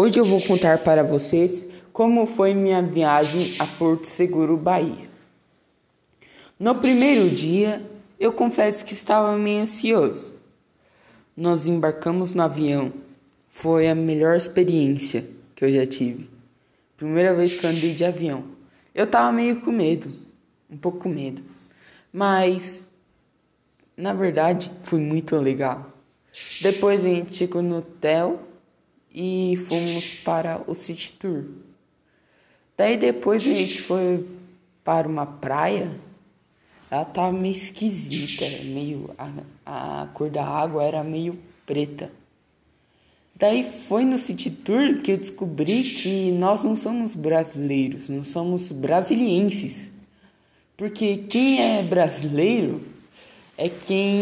Hoje eu vou contar para vocês como foi minha viagem a Porto Seguro, Bahia. No primeiro dia, eu confesso que estava meio ansioso. Nós embarcamos no avião. Foi a melhor experiência que eu já tive. Primeira vez que andei de avião. Eu tava meio com medo, um pouco com medo. Mas na verdade foi muito legal. Depois a gente chegou no hotel e fomos para o City Tour. Daí depois a gente foi para uma praia. Ela tava meio esquisita, meio a, a cor da água era meio preta. Daí foi no City Tour que eu descobri que nós não somos brasileiros, não somos brasilienses. Porque quem é brasileiro é quem